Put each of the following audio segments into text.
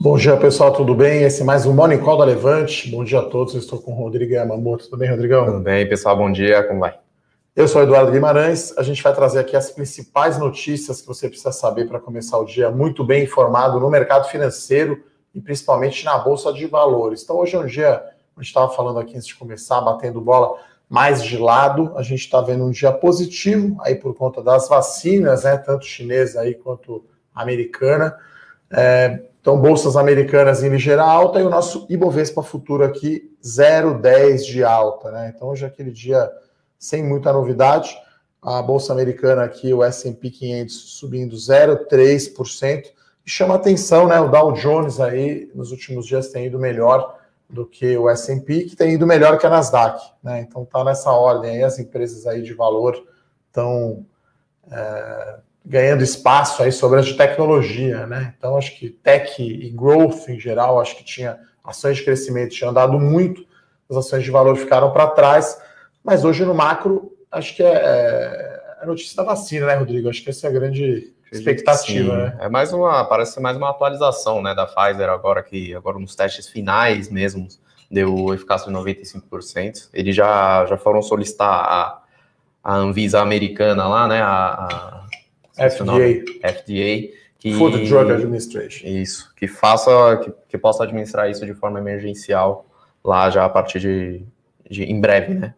Bom dia, pessoal, tudo bem? Esse é mais um Morning Call da Levante. Bom dia a todos, eu estou com o Rodrigo Yamamoto. Tudo bem, Rodrigão? Tudo bem, pessoal, bom dia, como vai? Eu sou Eduardo Guimarães, a gente vai trazer aqui as principais notícias que você precisa saber para começar o dia muito bem informado no mercado financeiro e principalmente na Bolsa de Valores. Então hoje é um dia, a gente estava falando aqui antes de começar, batendo bola mais de lado, a gente está vendo um dia positivo aí por conta das vacinas, né, tanto chinesa aí quanto americana. É, então, bolsas americanas em ligeira alta e o nosso Ibovespa futuro aqui 0,10 de alta, né? Então, hoje é aquele dia sem muita novidade. A bolsa americana aqui, o S&P 500 subindo 0,3%. E chama atenção, né? O Dow Jones aí nos últimos dias tem ido melhor do que o S&P, que tem ido melhor que a Nasdaq, né? Então tá nessa ordem aí, as empresas aí de valor estão é, ganhando espaço aí sobre as de tecnologia, né? Então acho que tech e growth em geral, acho que tinha ações de crescimento tinham andado muito, as ações de valor ficaram para trás. Mas hoje no macro, acho que é, é a notícia da vacina, né, Rodrigo? Acho que essa é a grande expectativa, né? É mais uma, parece ser mais uma atualização, né, da Pfizer agora que agora nos testes finais mesmo deu eficácia de 95%. Eles já já foram solicitar a, a Anvisa americana lá, né, a, a FDA, FDA que Food Drug Administration. Isso, que faça que, que possa administrar isso de forma emergencial lá já a partir de, de em breve, né?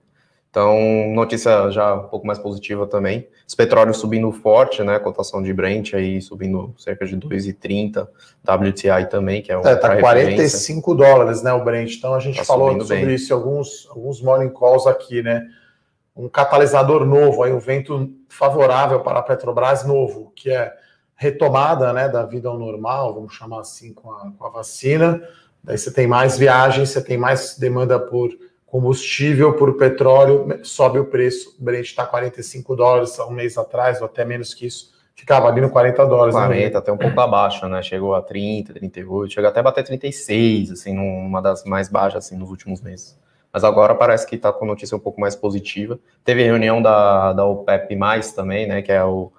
Então, notícia já um pouco mais positiva também. Os petróleos subindo forte, né? Cotação de Brent aí subindo cerca de 2,30. WTI também, que é um. É, tá 45 dólares, né? O Brent. Então a gente tá falou sobre bem. isso em alguns, alguns morning calls aqui, né? Um catalisador novo, aí um vento favorável para a Petrobras novo, que é retomada né, da vida ao normal, vamos chamar assim, com a, com a vacina. Daí você tem mais viagens, você tem mais demanda por combustível por petróleo sobe o preço. O Brent está 45 dólares há um mês atrás, ou até menos que isso. Ficava ali no 40 dólares. 40, né? até um pouco abaixo, né? Chegou a 30, 38, chegou até a bater 36, assim, numa das mais baixas, assim, nos últimos meses. Mas agora parece que está com notícia um pouco mais positiva. Teve reunião da, da OPEP+, também, né? Que é o,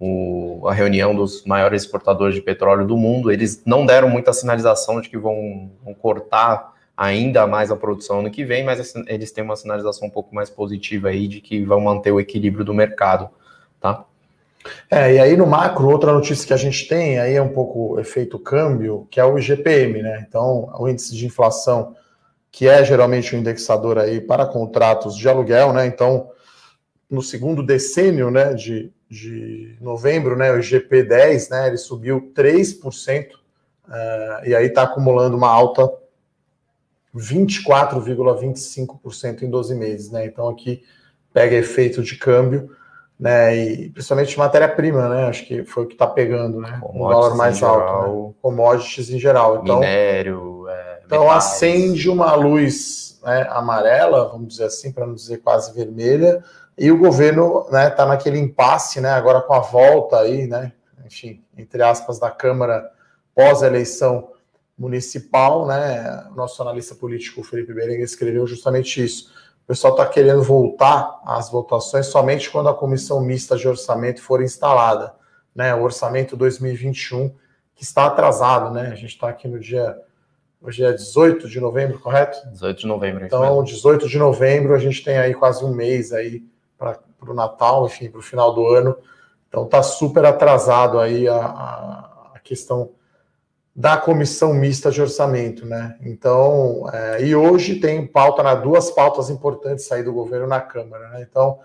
o, a reunião dos maiores exportadores de petróleo do mundo. Eles não deram muita sinalização de que vão, vão cortar ainda mais a produção ano que vem, mas eles têm uma sinalização um pouco mais positiva aí de que vão manter o equilíbrio do mercado, tá? É, e aí no macro, outra notícia que a gente tem aí é um pouco efeito câmbio, que é o IGPM, né? Então, o índice de inflação, que é geralmente um indexador aí para contratos de aluguel, né? Então, no segundo decênio, né, de, de novembro, né, o IGP 10, né, ele subiu 3%, uh, eh, e aí está acumulando uma alta 24,25% em 12 meses, né? Então aqui pega efeito de câmbio, né? E principalmente matéria-prima, né? Acho que foi o que está pegando, né? Um dólar mais alto, geral, né? commodities em geral. Então, minério. Então acende uma luz né, amarela, vamos dizer assim, para não dizer quase vermelha, e o governo está né, tá naquele impasse, né? Agora com a volta aí, né? Enfim, entre aspas, da Câmara pós-eleição municipal, né? O nosso analista político Felipe Berenguer escreveu justamente isso. O pessoal está querendo voltar às votações somente quando a comissão mista de orçamento for instalada, né? O orçamento 2021 que está atrasado, né? A gente está aqui no dia hoje é 18 de novembro, correto? 18 de novembro. Então, 18 de novembro a gente tem aí quase um mês aí para o Natal, enfim, para o final do ano. Então está super atrasado aí a, a, questão da comissão mista de orçamento, né? Então, é, e hoje tem pauta, né, duas pautas importantes sair do governo na Câmara, né? Então,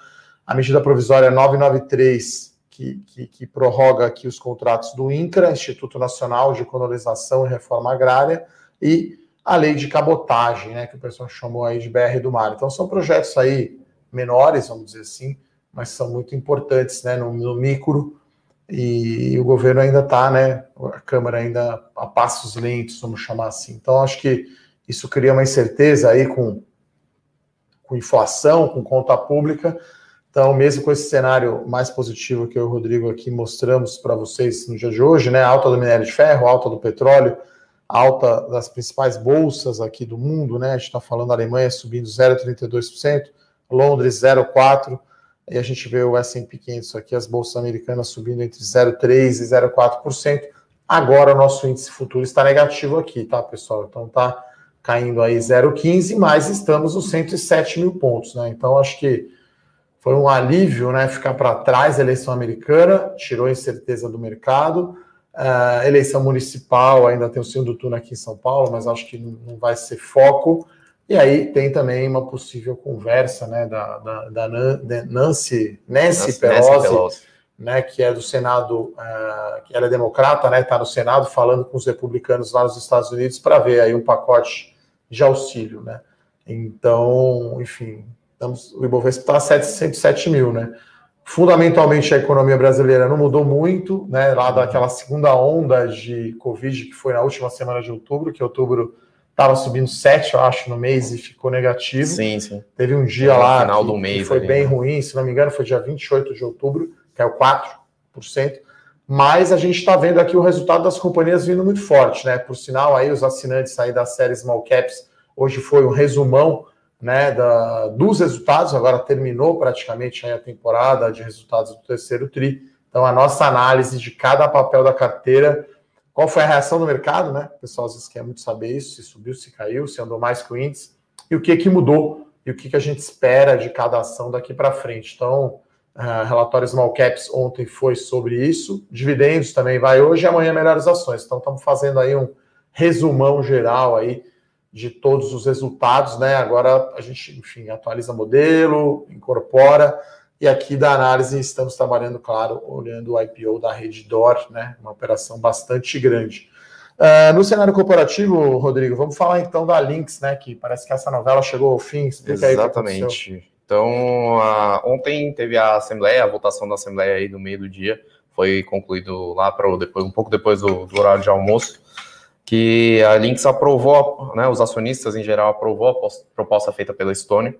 a medida provisória 993, que, que, que, prorroga aqui os contratos do INCRA, Instituto Nacional de Colonização e Reforma Agrária, e a lei de cabotagem, né, que o pessoal chamou aí de BR do Mar. Então, são projetos aí menores, vamos dizer assim, mas são muito importantes, né, no, no micro e o governo ainda está, né? A Câmara ainda a passos lentos, vamos chamar assim. Então, acho que isso cria uma incerteza aí com, com inflação, com conta pública. Então, mesmo com esse cenário mais positivo que eu e o Rodrigo aqui mostramos para vocês no dia de hoje, né? Alta do minério de ferro, alta do petróleo, alta das principais bolsas aqui do mundo, né? A gente está falando Alemanha subindo 0,32%, Londres 0,4%. E a gente vê o S&P 500 aqui, as bolsas americanas subindo entre 0,3% e 0,4%. Agora o nosso índice futuro está negativo aqui, tá, pessoal? Então tá caindo aí 0,15, mas estamos nos 107 mil pontos, né? Então acho que foi um alívio, né? Ficar para trás da eleição americana, tirou a incerteza do mercado. Uh, eleição municipal, ainda tem o segundo turno aqui em São Paulo, mas acho que não vai ser foco. E aí tem também uma possível conversa né, da, da, da Nancy, Nancy, Pelosi, Nancy Pelosi né, que é do Senado, uh, que ela é democrata, né, está no Senado falando com os republicanos lá nos Estados Unidos para ver aí um pacote de auxílio, né. Então, enfim, estamos, o Ibovespa está a 107 mil, né. Fundamentalmente a economia brasileira não mudou muito, né, lá daquela segunda onda de Covid que foi na última semana de outubro, que outubro estava subindo 7, eu acho, no mês e ficou negativo. Sim, sim. Teve um dia no lá final que, do mês, que foi ali, bem né? ruim, se não me engano, foi dia 28 de outubro, caiu 4%, mas a gente está vendo aqui o resultado das companhias vindo muito forte, né? Por sinal, aí os assinantes aí da série Small Caps, hoje foi um resumão né, da, dos resultados, agora terminou praticamente a temporada de resultados do terceiro TRI. Então, a nossa análise de cada papel da carteira, qual foi a reação do mercado, né? O pessoal às vezes quer muito saber isso, se subiu, se caiu, se andou mais que o índice, e o que, que mudou, e o que, que a gente espera de cada ação daqui para frente. Então, Uh, relatório Small Caps ontem foi sobre isso. Dividendos também vai hoje e amanhã melhores ações. Então estamos fazendo aí um resumão geral aí de todos os resultados, né? Agora a gente, enfim, atualiza modelo, incorpora e aqui da análise estamos trabalhando, claro, olhando o IPO da Reddor, né? Uma operação bastante grande. Uh, no cenário corporativo, Rodrigo, vamos falar então da Lynx, né? Que parece que essa novela chegou ao fim. Explica Exatamente. Então, a, ontem teve a assembleia, a votação da assembleia aí no meio do dia, foi concluído lá para depois, um pouco depois do, do, horário de almoço, que a Lynx aprovou, né, os acionistas em geral aprovou a proposta feita pela Estônia.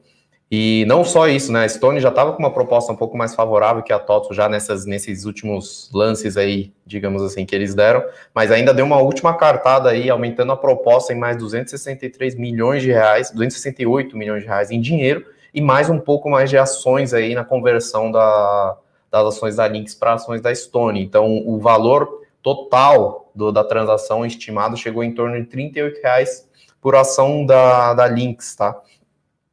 E não só isso, né? A Stone já estava com uma proposta um pouco mais favorável que a TOTO já nessas, nesses últimos lances aí, digamos assim, que eles deram, mas ainda deu uma última cartada aí, aumentando a proposta em mais 263 milhões de reais, 268 milhões de reais em dinheiro, e mais um pouco mais de ações aí na conversão da, das ações da Lynx para ações da Stone. Então, o valor total do, da transação estimado chegou em torno de R$ reais por ação da, da Lynx, tá?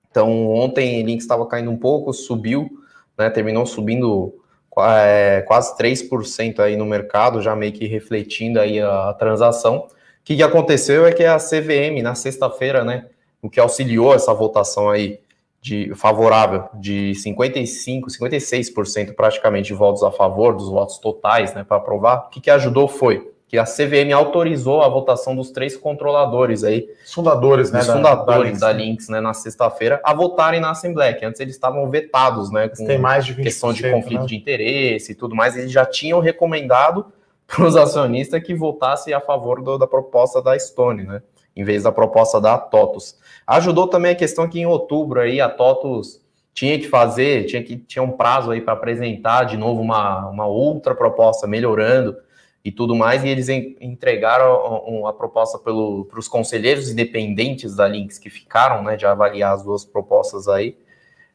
Então, ontem a Lynx estava caindo um pouco, subiu, né, terminou subindo é, quase 3% aí no mercado, já meio que refletindo aí a, a transação. O que, que aconteceu é que a CVM, na sexta-feira, né, o que auxiliou essa votação aí, de favorável de 55, 56% praticamente de votos a favor dos votos totais, né, para aprovar. O que, que ajudou foi que a CVM autorizou a votação dos três controladores aí, fundadores, né, fundadores da, da, Lynx, né, na sexta-feira, a votarem na Assembleia, que antes eles estavam vetados, né, com Tem mais de questão de conflito né? de interesse e tudo mais, eles já tinham recomendado para os acionistas que votassem a favor do, da proposta da Stone, né, em vez da proposta da TOTUS. Ajudou também a questão que em outubro aí a TOTUS tinha que fazer, tinha que tinha um prazo aí para apresentar de novo uma, uma outra proposta melhorando e tudo mais, e eles entregaram a, a proposta para os conselheiros independentes da Lynx que ficaram, né, de avaliar as duas propostas aí,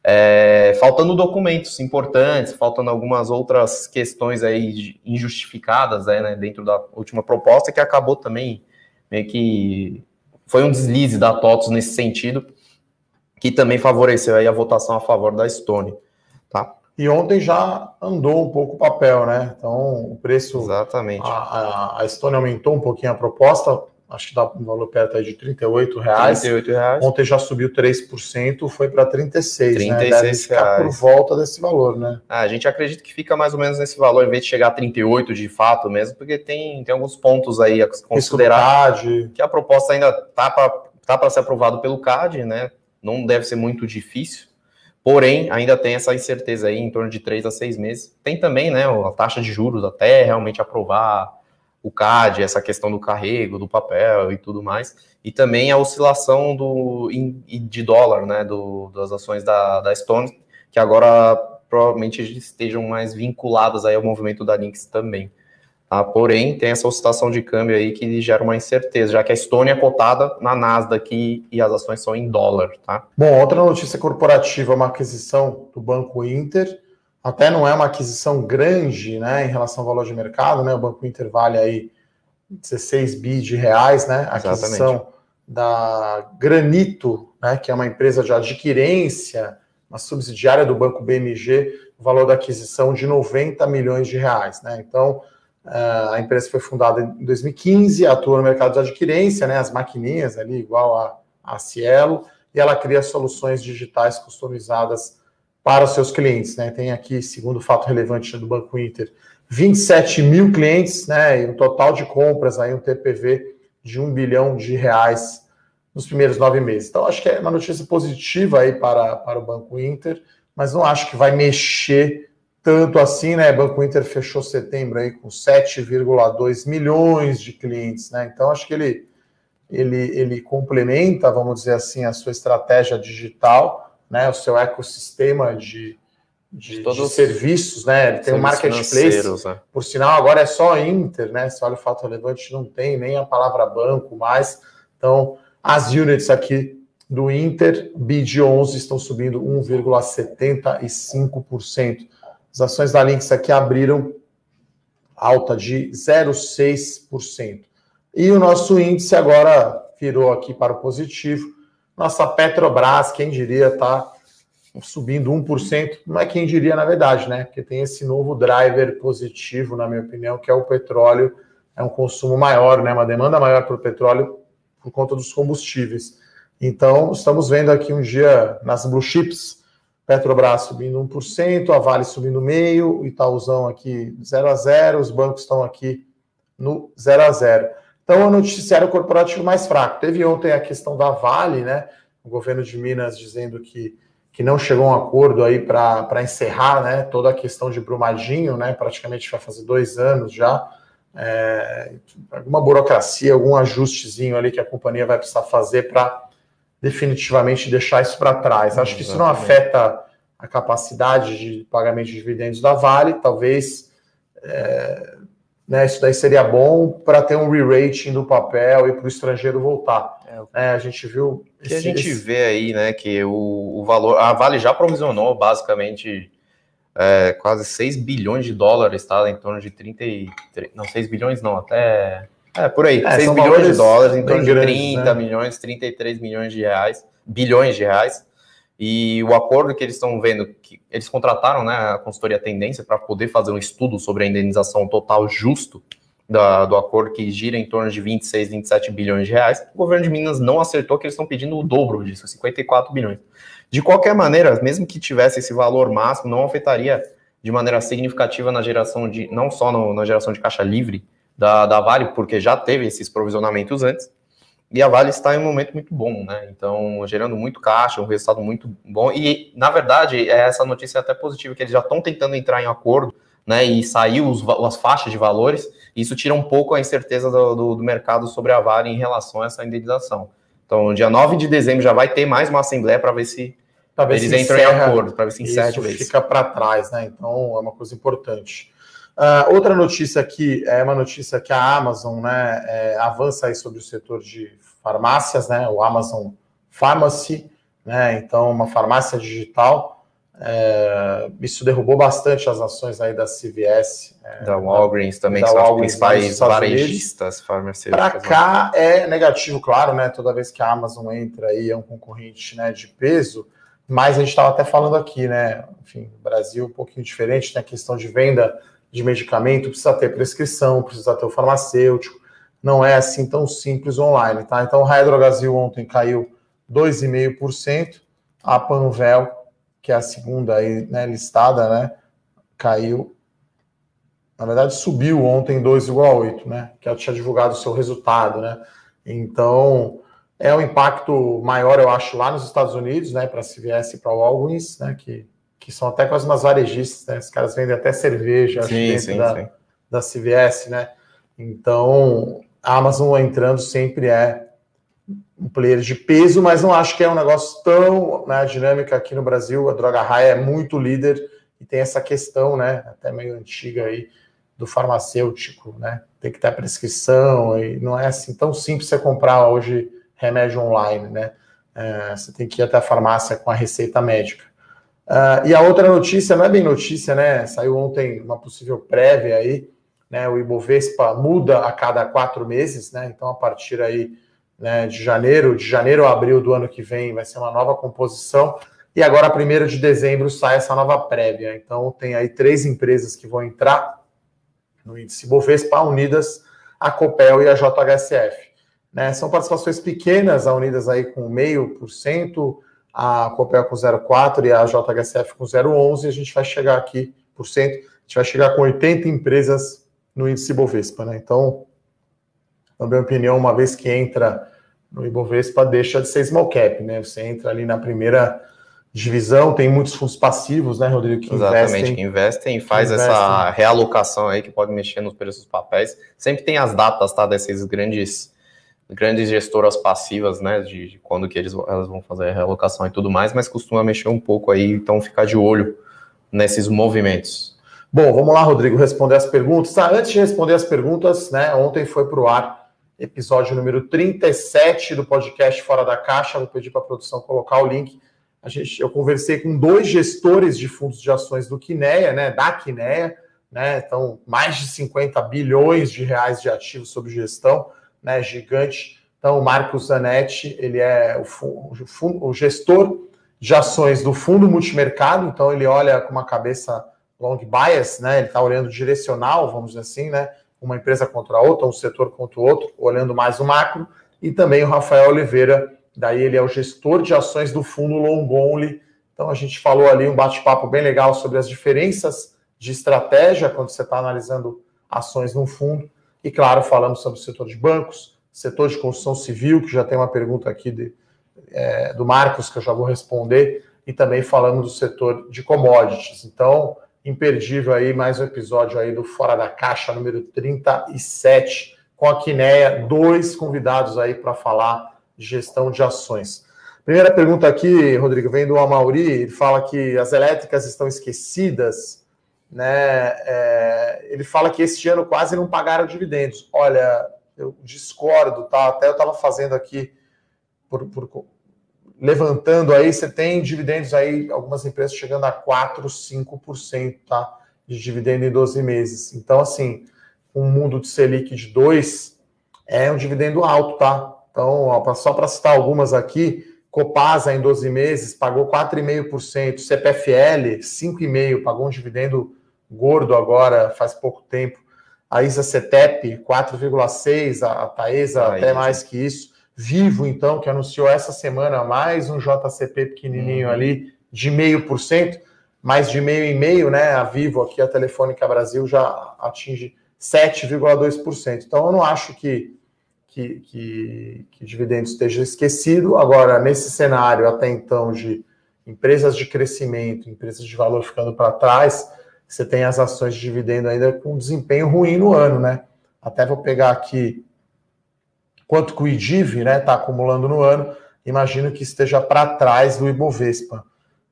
é, faltando documentos importantes, faltando algumas outras questões aí injustificadas né, dentro da última proposta, que acabou também meio que foi um deslize da TOTOS nesse sentido, que também favoreceu aí a votação a favor da Stone, tá? E ontem já andou um pouco o papel, né? Então o preço. Exatamente. A, a, a Stone aumentou um pouquinho a proposta, acho que dá um valor perto aí de 38 reais. 38 reais. Ontem já subiu 3%, foi para 36, 36 né? Deve ficar reais. por volta desse valor, né? Ah, a gente acredita que fica mais ou menos nesse valor, em vez de chegar a 38 de fato mesmo, porque tem, tem alguns pontos aí a considerar que a proposta ainda tá para tá para ser aprovado pelo CAD, né? Não deve ser muito difícil. Porém, ainda tem essa incerteza aí em torno de 3 a 6 meses. Tem também, né, a taxa de juros até realmente aprovar o CAD, essa questão do carrego, do papel e tudo mais, e também a oscilação do, de dólar, né, do, das ações da, da Stone, que agora provavelmente estejam mais vinculadas aí ao movimento da Lynx também. Tá? Porém, tem essa oscilação de câmbio aí que gera uma incerteza, já que a Stone é cotada na Nasdaq e as ações são em dólar. Tá? Bom, outra notícia corporativa, uma aquisição do Banco Inter, até não é uma aquisição grande, né, em relação ao valor de mercado, né? O Banco Inter vale aí 16 bi de reais, né? A aquisição Exatamente. da Granito, né? Que é uma empresa de adquirência, uma subsidiária do Banco BMG, o valor da aquisição de 90 milhões de reais, né? Então, eh, a empresa foi fundada em 2015, atua no mercado de adquirência, né? As maquininhas ali, igual a, a Cielo, e ela cria soluções digitais customizadas para os seus clientes, né? Tem aqui, segundo o fato relevante do Banco Inter, 27 mil clientes, né? E um total de compras aí, um TPV de um bilhão de reais nos primeiros nove meses. Então, acho que é uma notícia positiva aí para, para o Banco Inter, mas não acho que vai mexer tanto assim, né? Banco Inter fechou setembro aí com 7,2 milhões de clientes, né? Então, acho que ele, ele, ele complementa, vamos dizer assim, a sua estratégia digital, né? O seu ecossistema de, de, de, de serviços, né? Ele tem um marketplace. Né? Por sinal, agora é só Inter, né? Se olha o fato relevante, não tem nem a palavra banco mais. Então, as units aqui do Inter, BID 11, estão subindo 1,75%. As ações da Lynx aqui abriram alta de 0,6%. E o nosso índice agora virou aqui para o positivo. Nossa Petrobras, quem diria, está subindo 1%. Não é quem diria, na verdade, né? Porque tem esse novo driver positivo, na minha opinião, que é o petróleo. É um consumo maior, né? Uma demanda maior para o petróleo por conta dos combustíveis. Então, estamos vendo aqui um dia nas blue chips, Petrobras subindo 1%, a Vale subindo meio, Itaúzão aqui 0 a 0, os bancos estão aqui no 0 a 0. Então, o noticiário corporativo mais fraco. Teve ontem a questão da Vale, né? O governo de Minas dizendo que, que não chegou a um acordo aí para encerrar né, toda a questão de Brumadinho, né? Praticamente vai fazer dois anos já é, alguma burocracia, algum ajustezinho ali que a companhia vai precisar fazer para definitivamente deixar isso para trás. Acho que isso não afeta a capacidade de pagamento de dividendos da Vale, talvez é, né, isso daí seria bom para ter um re-rating do papel e para o estrangeiro voltar. É, é, a gente viu. O que a gente esse... vê aí, né, que o, o valor. A Vale já provisionou basicamente é, quase 6 bilhões de dólares, tá? Em torno de 33. Não, 6 bilhões não, até. É, por aí. É, 6 bilhões de dólares, em torno de grandes, 30 né? milhões, 33 milhões de reais, bilhões de reais. E o acordo que eles estão vendo, que eles contrataram né, a consultoria Tendência para poder fazer um estudo sobre a indenização total justo da, do acordo, que gira em torno de 26, 27 bilhões de reais. O governo de Minas não acertou que eles estão pedindo o dobro disso, 54 bilhões. De qualquer maneira, mesmo que tivesse esse valor máximo, não afetaria de maneira significativa na geração de, não só no, na geração de caixa livre da, da Vale, porque já teve esses provisionamentos antes, e a Vale está em um momento muito bom, né? Então, gerando muito caixa, um resultado muito bom. E, na verdade, é essa notícia é até positiva, que eles já estão tentando entrar em acordo, né? E saiu os, as faixas de valores. Isso tira um pouco a incerteza do, do, do mercado sobre a Vale em relação a essa indenização. Então, dia 9 de dezembro já vai ter mais uma assembleia para ver se ver eles entram encerra, em acordo, para ver se encerra isso fica para trás, né? Então, é uma coisa importante. Uh, outra notícia aqui é uma notícia que a Amazon né, é, avança aí sobre o setor de farmácias, né? O Amazon Pharmacy, né? Então, uma farmácia digital é, isso derrubou bastante as ações aí da CVS. É, da Walgreens da, também, da que são Walgreens, os principais varejistas farmacêuticos. Para cá é negativo, claro, né? Toda vez que a Amazon entra aí é um concorrente né, de peso, mas a gente estava até falando aqui, né? Enfim, Brasil um pouquinho diferente, tem a questão de venda de medicamento, precisa ter prescrição, precisa ter o farmacêutico, não é assim tão simples online, tá? Então, o Raia Drogasil ontem caiu 2,5%, a Panvel que é a segunda aí, né, listada, né, caiu. Na verdade, subiu ontem 2,8, né? Que ela tinha divulgado o seu resultado, né? Então, é um impacto maior, eu acho, lá nos Estados Unidos, né? Para a CVS e para o Walgreens, né? Que, que são até quase umas varejistas, né? Os caras vendem até cerveja sim, dentro sim, da, sim. da CVS, né? Então, a Amazon entrando sempre é um player de peso, mas não acho que é um negócio tão né, dinâmico aqui no Brasil. A Droga Raia é muito líder e tem essa questão, né, até meio antiga aí, do farmacêutico, né? Tem que ter a prescrição e não é assim tão simples você comprar hoje remédio online, né? É, você tem que ir até a farmácia com a receita médica. Uh, e a outra notícia, não é bem notícia, né? Saiu ontem uma possível prévia aí né? O Ibovespa muda a cada quatro meses, né? Então, a partir aí né, de janeiro, de janeiro a abril do ano que vem, vai ser uma nova composição. E agora, primeiro de dezembro, sai essa nova prévia. Então, tem aí três empresas que vão entrar no índice Bovespa, Unidas, a Copel e a JHSF. Né, são participações pequenas, a Unidas aí com 0,5%, a Copel com 0,4% e a JHSF com 0,11%. A gente vai chegar aqui, por cento, a gente vai chegar com 80 empresas no índice Bovespa. Né? Então, na minha opinião, uma vez que entra no Ibovespa, deixa de ser small cap. Né? Você entra ali na primeira divisão, tem muitos fundos passivos, né, Rodrigo? Que Exatamente, investem, que investem e faz investem. essa realocação aí que pode mexer nos preços dos papéis. Sempre tem as datas, tá, desses grandes grandes gestoras passivas, né, de, de, quando que eles elas vão fazer a realocação e tudo mais, mas costuma mexer um pouco aí, então ficar de olho nesses movimentos. Bom, vamos lá, Rodrigo, responder as perguntas. Ah, antes de responder as perguntas, né, ontem foi para o ar episódio número 37 do podcast Fora da Caixa. Vou pedir para a produção colocar o link a gente, eu conversei com dois gestores de fundos de ações do Quineia, né, da Quineia, né, então mais de 50 bilhões de reais de ativos sob gestão, né, gigante. Então, o Marcos Zanetti, ele é o, o, gestor de ações do fundo multimercado, então ele olha com uma cabeça long bias, né, ele está olhando direcional, vamos dizer assim, né, uma empresa contra a outra, um setor contra o outro, olhando mais o macro, e também o Rafael Oliveira, Daí ele é o gestor de ações do fundo long only. Então a gente falou ali um bate-papo bem legal sobre as diferenças de estratégia quando você está analisando ações num fundo. E claro, falamos sobre o setor de bancos, setor de construção civil, que já tem uma pergunta aqui de, é, do Marcos que eu já vou responder, e também falamos do setor de commodities. Então, imperdível aí mais um episódio aí do Fora da Caixa número 37 com a Quineia, dois convidados aí para falar gestão de ações. Primeira pergunta aqui, Rodrigo, vem do Amauri, ele fala que as elétricas estão esquecidas, né? É, ele fala que este ano quase não pagaram dividendos. Olha, eu discordo, tá? Até eu estava fazendo aqui, por, por, levantando aí, você tem dividendos aí, algumas empresas chegando a 4, 5%, tá? De dividendo em 12 meses. Então, assim, um mundo de Selic de 2 é um dividendo alto, tá? Então, ó, só para citar algumas aqui, Copasa em 12 meses pagou 4,5%, CPFL 5,5%, pagou um dividendo gordo agora, faz pouco tempo. A Isa Cetep 4,6%, a Taesa até mais que isso. Vivo, então, que anunciou essa semana mais um JCP pequenininho uhum. ali de 0,5%, mais de meio e meio, né? A Vivo aqui, a Telefônica Brasil já atinge 7,2%. Então, eu não acho que que, que, que dividendo esteja esquecido. Agora, nesse cenário até então de empresas de crescimento, empresas de valor ficando para trás, você tem as ações de dividendo ainda com desempenho ruim no ano, né? Até vou pegar aqui quanto que o IDIV está né, tá acumulando no ano, imagino que esteja para trás do Ibovespa.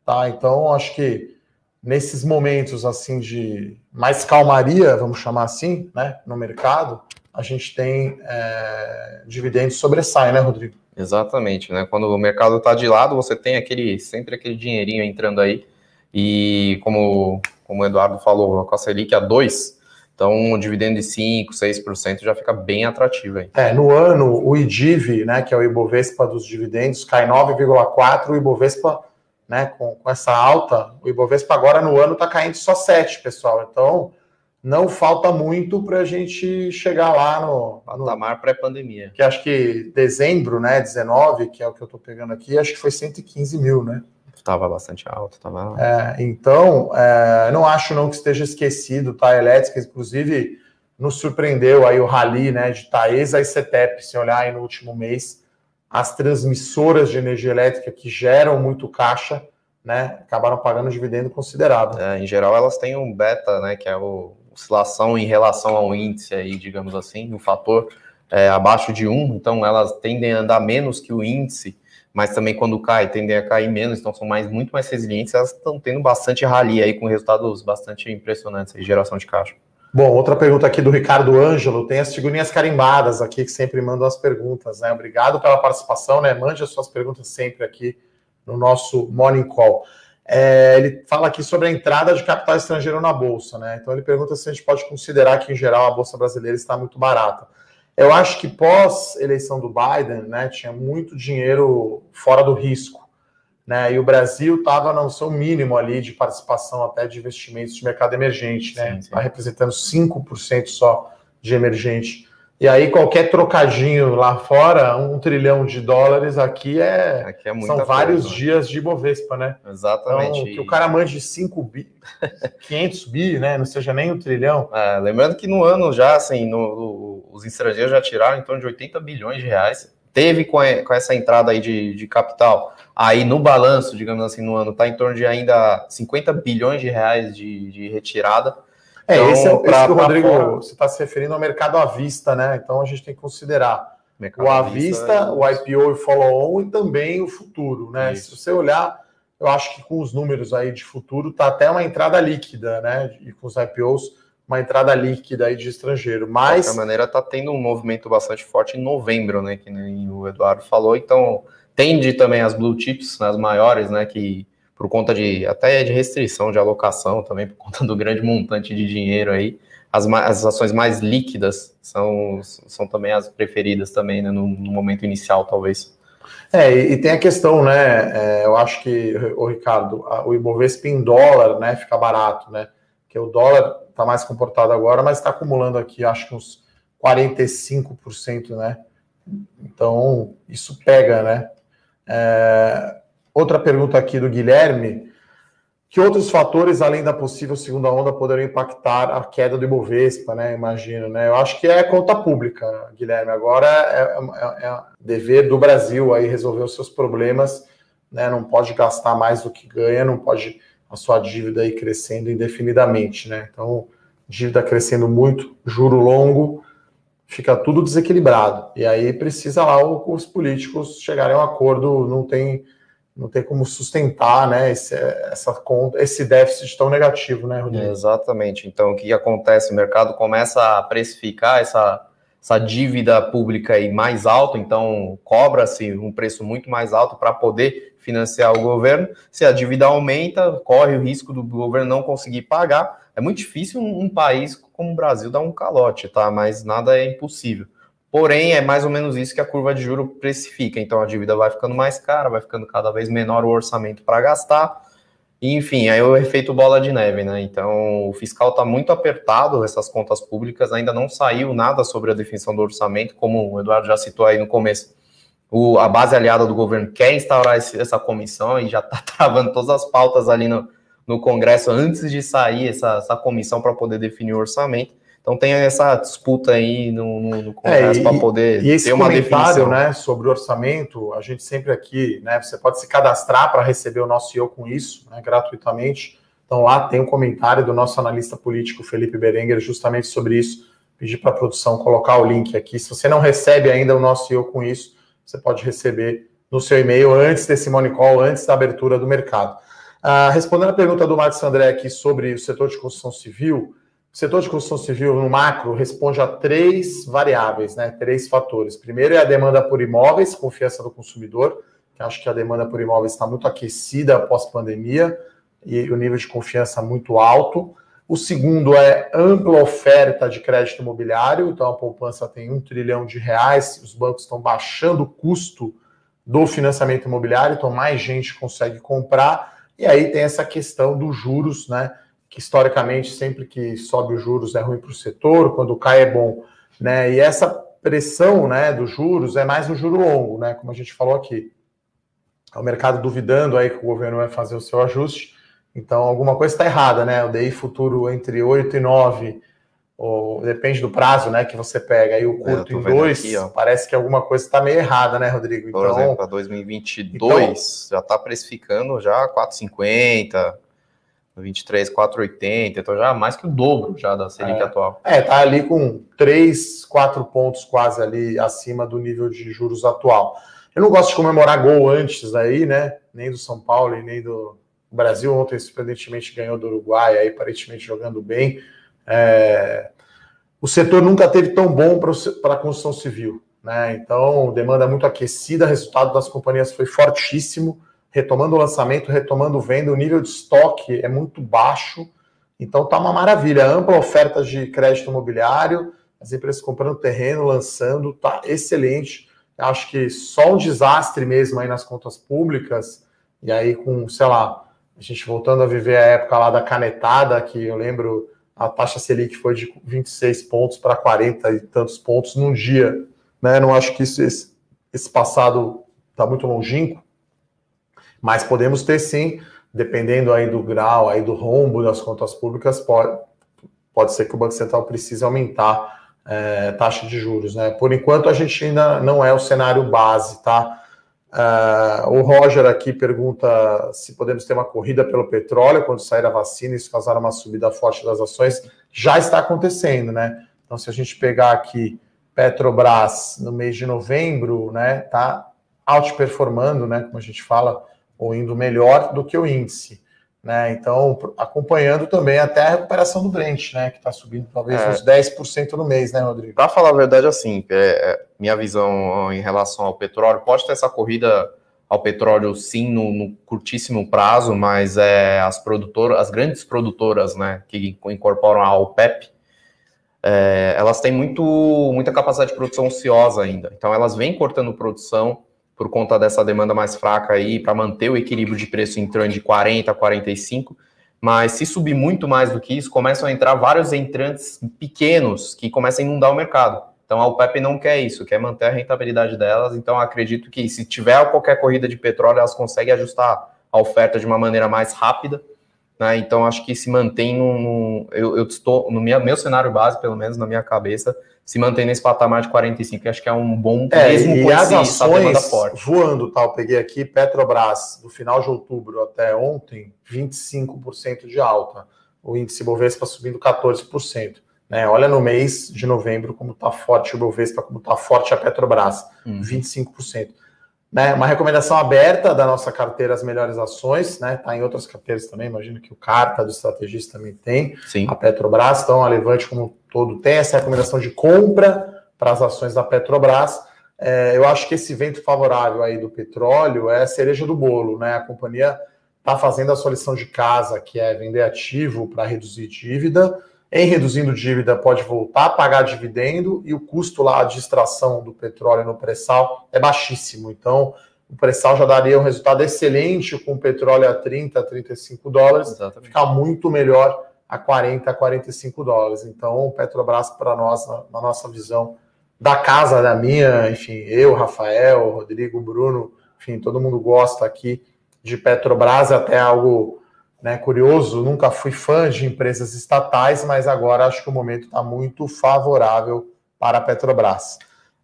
Tá? Então, acho que nesses momentos assim de mais calmaria, vamos chamar assim, né, no mercado, a gente tem é, dividendos sobressai, né, Rodrigo? Exatamente, né? Quando o mercado está de lado, você tem aquele sempre aquele dinheirinho entrando aí. E como, como o Eduardo falou, com a Selic a 2, então um dividendo de 5, 6% já fica bem atrativo aí. É, no ano, o IDIV, né, que é o Ibovespa dos dividendos, cai 9,4, o Ibovespa, né, com, com essa alta, o Ibovespa agora no ano está caindo só 7, pessoal. Então, não falta muito para a gente chegar lá no patamar pré-pandemia. Que acho que dezembro, né, 19, que é o que eu estou pegando aqui, acho que foi 115 mil, né? Estava bastante alto, tava. É, então, é, não acho não que esteja esquecido, tá? Elétrica, inclusive, nos surpreendeu aí o rally, né, de Taesa e CETEP, se olhar aí no último mês, as transmissoras de energia elétrica que geram muito caixa, né, acabaram pagando um dividendo considerável. É, em geral, elas têm um beta, né, que é o oscilação em relação ao índice aí, digamos assim, um fator é, abaixo de 1, então elas tendem a andar menos que o índice, mas também quando cai, tendem a cair menos, então são mais, muito mais resilientes, elas estão tendo bastante rally aí, com resultados bastante impressionantes aí, geração de caixa. Bom, outra pergunta aqui do Ricardo Ângelo, tem as figurinhas carimbadas aqui que sempre mandam as perguntas, né? Obrigado pela participação, né? Mande as suas perguntas sempre aqui no nosso Morning Call. é, ele fala aqui sobre a entrada de capital estrangeiro na bolsa, né? Então ele pergunta se a gente pode considerar que em geral a bolsa brasileira está muito barata. Eu acho que pós eleição do Biden, né, tinha muito dinheiro fora do risco, né? E o Brasil estava no seu mínimo ali de participação até de investimentos de mercado emergente, né? Está representando 5% só de emergente. E aí, qualquer trocadinho lá fora, um trilhão de dólares aqui é. Aqui é são vários né? dias de Bovespa, né? Exatamente. Então, que o cara mande 5 bi, 500 bi, né? Não seja nem um trilhão. É, lembrando que no ano já, assim, no, os estrangeiros já tiraram em torno de 80 bilhões de reais. Teve com, a, com essa entrada aí de, de capital. Aí no balanço, digamos assim, no ano, está em torno de ainda 50 bilhões de reais de, de retirada. É, então, esse é o pra, esse o Rodrigo, fora... você está se referindo ao mercado à vista, né? Então a gente tem que considerar mercado o à vista, é o IPO e o follow-on e também o futuro, né? Isso. Se você olhar, eu acho que com os números aí de futuro, tá até uma entrada líquida, né? E com os IPOs, uma entrada líquida aí de estrangeiro. Mas. De qualquer maneira, tá tendo um movimento bastante forte em novembro, né? Que nem o Eduardo falou. Então, tende também as blue chips, as maiores, né? Que por conta de até de restrição de alocação também, por conta do grande montante de dinheiro aí. As, as ações mais líquidas são, são também as preferidas também, né, no, no momento inicial, talvez. É, e, tem a questão, né? É, eu acho que, o Ricardo, a, o Ibovespa em dólar, né, fica barato, né? Porque o dólar está mais comportado agora, mas está acumulando aqui, acho que uns 45%, né? Então, isso pega, né? É, Outra pergunta aqui do Guilherme. Que outros fatores, além da possível segunda onda, poderiam impactar a queda do Ibovespa, né? Imagino, né? Eu acho que é conta pública, Guilherme. Agora é, é, é dever do Brasil aí resolver os seus problemas, né? Não pode gastar mais do que ganha, não pode a sua dívida aí crescendo indefinidamente, né? Então, dívida crescendo muito, juro longo, fica tudo desequilibrado. E aí precisa lá os políticos chegarem a um acordo, não tem não tem como sustentar né, esse, essa esse déficit tão negativo, né, Rodrigo? Exatamente. Então, o que acontece? O mercado começa a precificar essa, essa dívida pública aí mais alta, então cobra-se um preço muito mais alto para poder financiar o governo. Se a dívida aumenta, corre o risco do governo não conseguir pagar. É muito difícil um, um país como o Brasil dar um calote, tá? Mas nada é impossível. Porém, é mais ou menos isso que a curva de juro precifica. Então, a dívida vai ficando mais cara, vai ficando cada vez menor o orçamento para gastar. Enfim, aí o efeito bola de neve, né? Então, o fiscal está muito apertado, essas contas públicas, ainda não saiu nada sobre a definição do orçamento, como o Eduardo já citou aí no começo. O, a base aliada do governo quer instaurar esse, essa comissão e já está travando todas as pautas ali no, no Congresso antes de sair essa, essa comissão para poder definir o orçamento. Então tem essa disputa aí no, no, no Congresso é, para poder e esse ter uma definição. né, sobre o orçamento, a gente sempre aqui, né, você pode se cadastrar para receber o nosso eu com isso, né, gratuitamente. Então lá tem um comentário do nosso analista político Felipe Berenguer justamente sobre isso. Pedir para a produção colocar o link aqui. Se você não recebe ainda o nosso eu com isso, você pode receber no seu e-mail antes desse Money Call, antes da abertura do mercado. Ah, respondendo a pergunta do Marcos André aqui sobre o setor de construção civil, o setor de construção civil no macro responde a três variáveis, né? Três fatores. Primeiro é a demanda por imóveis, confiança do consumidor, que acho que a demanda por imóveis está muito aquecida após pandemia e o nível de confiança muito alto. O segundo é ampla oferta de crédito imobiliário, então a poupança tem um trilhão de reais, os bancos estão baixando o custo do financiamento imobiliário, então mais gente consegue comprar. E aí tem essa questão dos juros, né? Que historicamente sempre que sobe os juros é ruim para o setor, quando cai é bom, né? E essa pressão, né, dos juros é mais no juro longo, né? Como a gente falou aqui, o mercado duvidando aí que o governo vai fazer o seu ajuste, então alguma coisa está errada, né? O DI futuro entre 8 e 9, ou, depende do prazo, né, que você pega, aí o é, curto é, em 2, parece que alguma coisa está meio errada, né, Rodrigo? Então, Por exemplo, para 2022 então, já está precificando já 4,50 23, 4,80, então já mais que o dobro já da Selic é. atual. É, tá ali com 3, 4 pontos quase ali acima do nível de juros atual. Eu não gosto de comemorar gol antes aí, né? Nem do São Paulo e nem do Brasil. Ontem, surpreendentemente, ganhou do Uruguai, aí aparentemente jogando bem. É... O setor nunca teve tão bom para a construção civil, né? Então, demanda muito aquecida, resultado das companhias foi fortíssimo retomando o lançamento, retomando venda, o nível de estoque é muito baixo, então tá uma maravilha, ampla oferta de crédito imobiliário, as empresas comprando terreno, lançando, tá excelente. Acho que só um desastre mesmo aí nas contas públicas, e aí com, sei lá, a gente voltando a viver a época lá da canetada, que eu lembro a taxa Selic foi de 26 pontos para 40 e tantos pontos num dia. Né? Não acho que isso, esse, esse passado está muito longínquo, mas podemos ter sim, dependendo aí do grau, aí do rombo das contas públicas, pode, pode ser que o Banco Central precise aumentar é, taxa de juros. Né? Por enquanto, a gente ainda não é o cenário base, tá? Uh, o Roger aqui pergunta se podemos ter uma corrida pelo petróleo quando sair a vacina e isso causar uma subida forte das ações. Já está acontecendo, né? Então, se a gente pegar aqui Petrobras no mês de novembro, né, tá outperformando, né, como a gente fala, ou indo melhor do que o índice. Né? Então, acompanhando também até a recuperação do Brent, né? Que está subindo talvez é. uns 10% no mês, né, Rodrigo? Para falar a verdade, assim, é, é, minha visão em relação ao petróleo, pode ter essa corrida ao petróleo sim no, no curtíssimo prazo, mas é, as produtoras, as grandes produtoras, né, que incorporam a OPEP, é, elas têm muito, muita capacidade de produção ociosa ainda. Então, elas vêm cortando produção por conta dessa demanda mais fraca aí, para manter o equilíbrio de preço em de 40 a 45. Mas se subir muito mais do que isso, começam a entrar vários entrantes pequenos que começam a inundar o mercado. Então a OPEP não quer isso, quer manter a rentabilidade delas. Então acredito que se tiver qualquer corrida de petróleo, elas conseguem ajustar a oferta de uma maneira mais rápida. Né? Então acho que se mantém no, eu, eu, estou no meu, meu cenário base, pelo menos na minha cabeça, se mantém nesse patamar de 45, acho que é um bom é, mesmo e com as ações forte. voando, tá? Eu peguei aqui Petrobras, do final de outubro até ontem, 25% de alta. O índice Bovespa subindo 14%. Né? Olha no mês de novembro como está forte o Bovespa, como está forte a Petrobras, uhum. 25%. Né, uma recomendação aberta da nossa carteira As Melhores Ações, né? Tá em outras carteiras também, imagino que o Carta do Estrategista também tem, Sim. a Petrobras, então a Levante como todo tem essa recomendação de compra para as ações da Petrobras. É, eu acho que esse vento favorável aí do petróleo é a cereja do bolo, né? A companhia está fazendo a sua lição de casa, que é vender ativo para reduzir dívida, em reduzindo dívida, pode voltar a pagar dividendo e o custo lá de extração do petróleo no pré-sal é baixíssimo. Então, o pré-sal já daria um resultado excelente com o petróleo a 30, 35 dólares, Exatamente. ficar muito melhor a 40, 45 dólares. Então, o Petrobras, para nós, na, na, nossa visão da casa, da minha, enfim, eu, Rafael, Rodrigo, Bruno, enfim, todo mundo gosta aqui de Petrobras, até algo né, curioso, nunca fui fã de empresas estatais, mas agora acho que o momento está muito favorável para a Petrobras.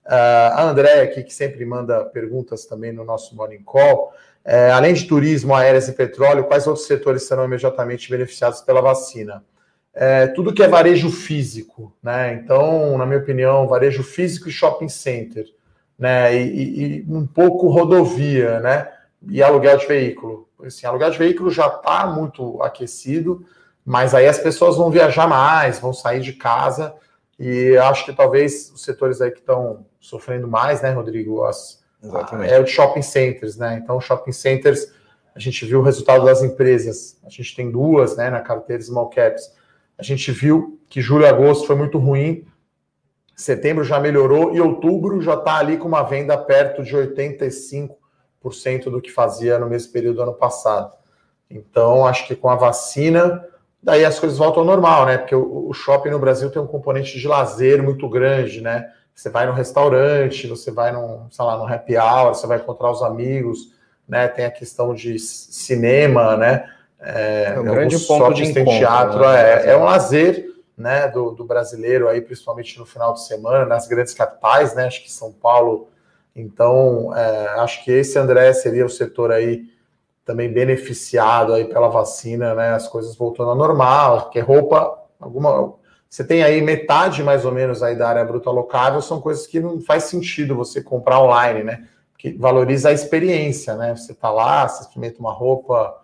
Uh, a André aqui, que sempre manda perguntas também no nosso Morning Call, é, além de turismo, aéreas e petróleo, quais outros setores serão imediatamente beneficiados pela vacina? É, tudo que é varejo físico, né? Então, na minha opinião, varejo físico e shopping center, né? E, e um pouco rodovia, né? E aluguel de veículo assim, aluguel de veículo já está muito aquecido, mas aí as pessoas vão viajar mais, vão sair de casa, e acho que talvez os setores aí que estão sofrendo mais, né, Rodrigo? As, Exatamente. é o de shopping centers, né? Então, shopping centers, a gente viu o resultado das empresas, a gente tem duas, né, na carteira Small Caps. A gente viu que julho e agosto foi muito ruim, setembro já melhorou e outubro já está ali com uma venda perto de 85 do que fazia no mesmo período do ano passado. Então, acho que com a vacina, daí as coisas voltam ao normal, né? Porque o, shopping no Brasil tem um componente de lazer muito grande, né? Você vai no restaurante, você vai num, sei lá, no happy hour, você vai encontrar os amigos, né? Tem a questão de cinema, né? É, é um grande ponto de encontro, teatro, né? é, é um lazer né, do, do, brasileiro aí, principalmente no final de semana, nas grandes capitais, né? Acho que São Paulo então, é, acho que esse, André, seria o setor aí também beneficiado aí pela vacina, né? As coisas voltando ao normal, porque roupa, alguma. Você tem aí metade mais ou menos aí da área bruta locável, são coisas que não faz sentido você comprar online, né? Que valoriza a experiência, né? Você tá lá, você experimenta uma roupa,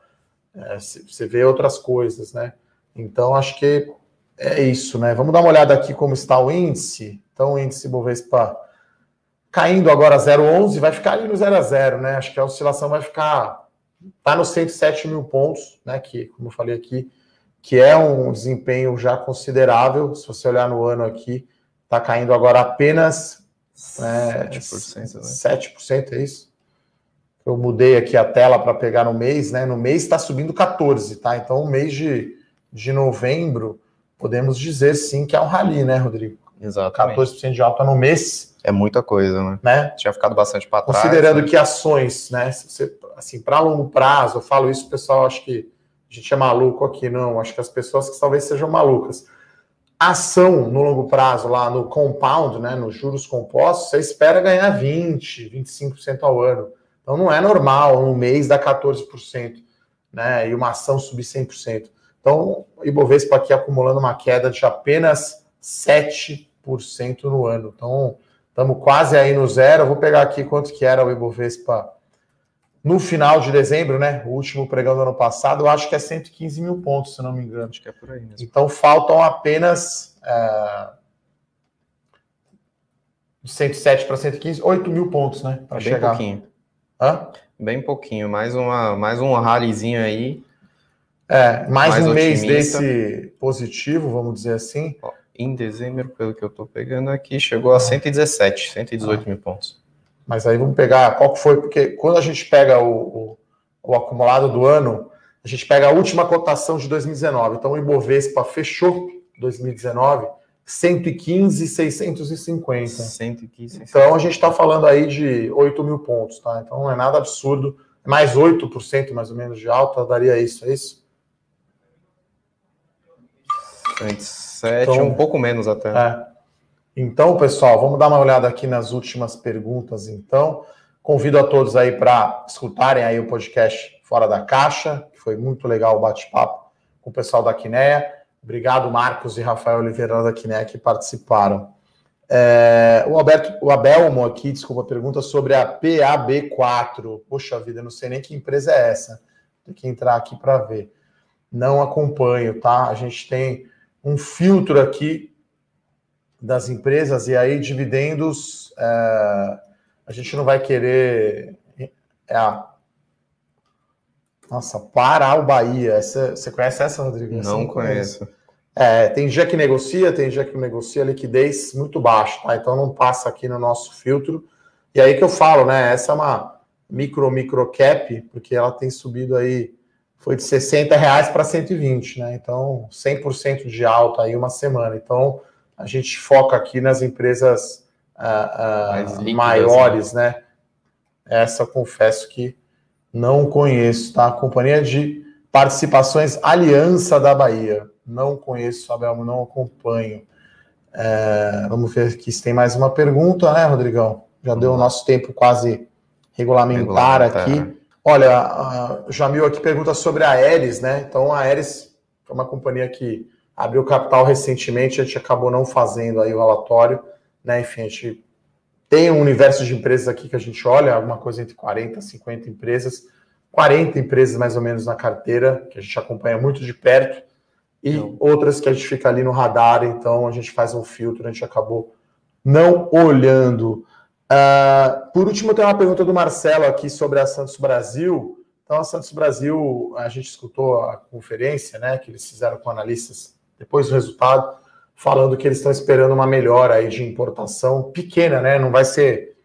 é, você vê outras coisas, né? Então, acho que é isso, né? Vamos dar uma olhada aqui como está o índice. Então, o índice Bovespa caindo agora 0,11, vai ficar ali no 0 a 0, né? Acho que a oscilação vai ficar está nos 107 mil pontos, né? Que, como eu falei aqui, que é um desempenho já considerável. Se você olhar no ano aqui, está caindo agora apenas é, 7%, né? 7%, é isso? Eu mudei aqui a tela para pegar no mês, né? No mês está subindo 14, tá? Então, o mês de, de novembro, podemos dizer sim que é um rally, né, Rodrigo? Exatamente. 14% de alta no mês. É muita coisa, né? né? Tinha ficado bastante para trás. Considerando né? que ações, né? Você, assim, para longo prazo, eu falo isso, pessoal, acho que a gente é maluco aqui, não. Acho que as pessoas que talvez sejam malucas. Ação no longo prazo, lá no compound, né? Nos juros compostos, você espera ganhar 20%, 25% ao ano. Então não é normal um mês dar 14%, né? E uma ação subir 100%. Então, o Ibovespa aqui acumulando uma queda de apenas 7% no ano. Então, estamos quase aí no zero. Eu vou pegar aqui quanto que era o Ibovespa no final de dezembro, né? O último pregão do ano passado, eu acho que é 115 mil pontos, se não me engano. Acho que é por aí mesmo. Então faltam apenas é, 107 para 115, 8 mil pontos, né? Para é chegar. pouquinho. Hã? Bem pouquinho, mais, uma, mais um rallyzinho aí. É, mais, mais um otimista. mês desse positivo, vamos dizer assim. Ó, em dezembro, pelo que eu estou pegando aqui, chegou a 117, 118 ah. mil pontos. Mas aí vamos pegar qual que foi, porque quando a gente pega o, o, o acumulado do ano, a gente pega a última cotação de 2019. Então o Ibovespa fechou 2019 115,650. 115. Então a gente está falando aí de 8 mil pontos, tá? Então não é nada absurdo. Mais 8% mais ou menos de alta daria isso, é isso? 107, então, um pouco menos até. É. Então, pessoal, vamos dar uma olhada aqui nas últimas perguntas, então. Convido a todos aí para escutarem aí o podcast Fora da Caixa, que foi muito legal o bate-papo com o pessoal da Quineia. Obrigado, Marcos e Rafael Oliveira da Quineia, que participaram. É, o, Alberto, o Abelmo aqui, desculpa, pergunta sobre a PAB4. Poxa vida, não sei nem que empresa é essa. Tem que entrar aqui para ver. Não acompanho, tá? A gente tem um filtro aqui das empresas, e aí dividendos, é, a gente não vai querer. É a, nossa, para o Bahia. Essa, você conhece essa, Rodrigo? Não conheço. É, tem dia que negocia, tem dia que negocia liquidez muito baixa, tá? Então não passa aqui no nosso filtro. E aí que eu falo, né? Essa é uma micro, micro cap, porque ela tem subido aí, foi de 60 reais para 120, né? Então, 100% de alta aí uma semana. Então, a gente foca aqui nas empresas uh, uh, líquidas, maiores, né? né? Essa eu confesso que não conheço, tá? Companhia de Participações Aliança da Bahia. Não conheço, Abel, não acompanho. É, vamos ver aqui se tem mais uma pergunta, né, Rodrigão? Já deu o nosso tempo quase regulamentar, regulamentar. aqui. Olha, Jamil aqui pergunta sobre a Aeres, né? Então, a Aeres é uma companhia que abriu capital recentemente, a gente acabou não fazendo aí o relatório, né? Enfim, a gente tem um universo de empresas aqui que a gente olha, alguma coisa entre 40 50 empresas, 40 empresas mais ou menos na carteira, que a gente acompanha muito de perto, e não. outras que a gente fica ali no radar, então a gente faz um filtro, a gente acabou não olhando. Uh, por último, tem uma pergunta do Marcelo aqui sobre a Santos Brasil. Então, a Santos Brasil, a gente escutou a conferência né, que eles fizeram com analistas depois do resultado, falando que eles estão esperando uma melhora aí de importação pequena, né? Não vai ser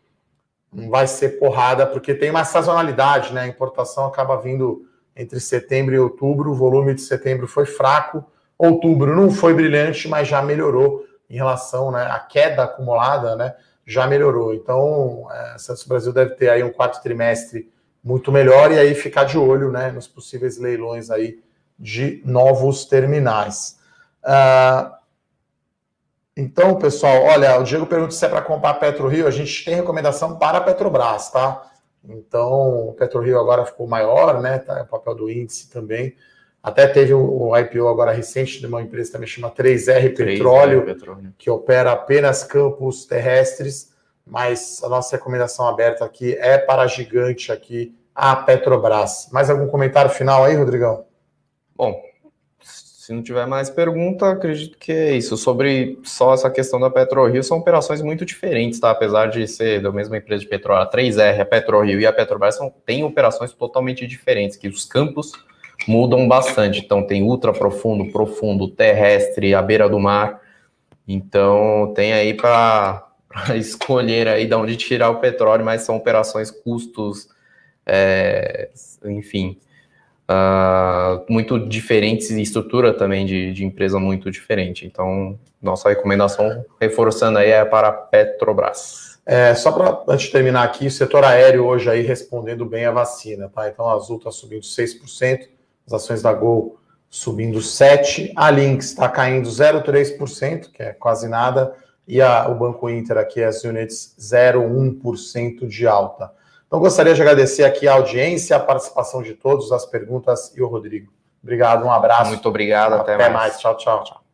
não vai ser porrada, porque tem uma sazonalidade, né? A importação acaba vindo entre setembro e outubro, o volume de setembro foi fraco, outubro não foi brilhante, mas já melhorou em relação, né? A queda acumulada, né? Já melhorou. Então, é, Santos Brasil deve ter aí um quarto trimestre muito melhor e aí ficar de olho, né? Nos possíveis leilões aí de novos terminais. Uh, então, pessoal, olha, o Diego pergunta se é para comprar PetroRio. A gente tem recomendação para a Petrobras, tá? Então, o PetroRio agora ficou maior, né? Tá, é o papel do índice também. Até teve o IPO agora recente de uma empresa também chama 3R Petróleo, 3R Petróleo, que opera apenas campos terrestres, mas a nossa recomendação aberta aqui é para a gigante aqui, a Petrobras. Mais algum comentário final aí, Rodrigão? Bom, Se não tiver mais pergunta, acredito que é isso. Sobre só essa questão da PetroRio, são operações muito diferentes, tá? Apesar de ser da mesma empresa de petróleo, a 3R, a PetroRio e a Petrobras são, têm operações totalmente diferentes, que os campos mudam bastante. Então, tem ultra profundo, profundo, terrestre, à beira do mar. Então, tem aí para escolher aí de onde tirar o petróleo, mas são operações, custos, é, enfim, uh, muito diferentes e estrutura também de, de, empresa muito diferente. Então, nossa recomendação, reforçando aí, é para a Petrobras. É, só para, antes de terminar aqui, o setor aéreo hoje aí respondendo bem a vacina, tá? Então, a Azul está subindo 6%, as ações da Gol subindo 7%, a Lynx está caindo 0,3%, que é quase nada, e a, o Banco Inter aqui, as units, 0,1% de alta. Então, gostaria de agradecer aqui a audiência, a participação de todos, as perguntas e o Rodrigo. Obrigado, um abraço. Muito obrigado, até, até mais. mais. Tchau, tchau. tchau.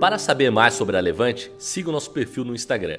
Para saber mais sobre a Levante, siga o nosso perfil no Instagram,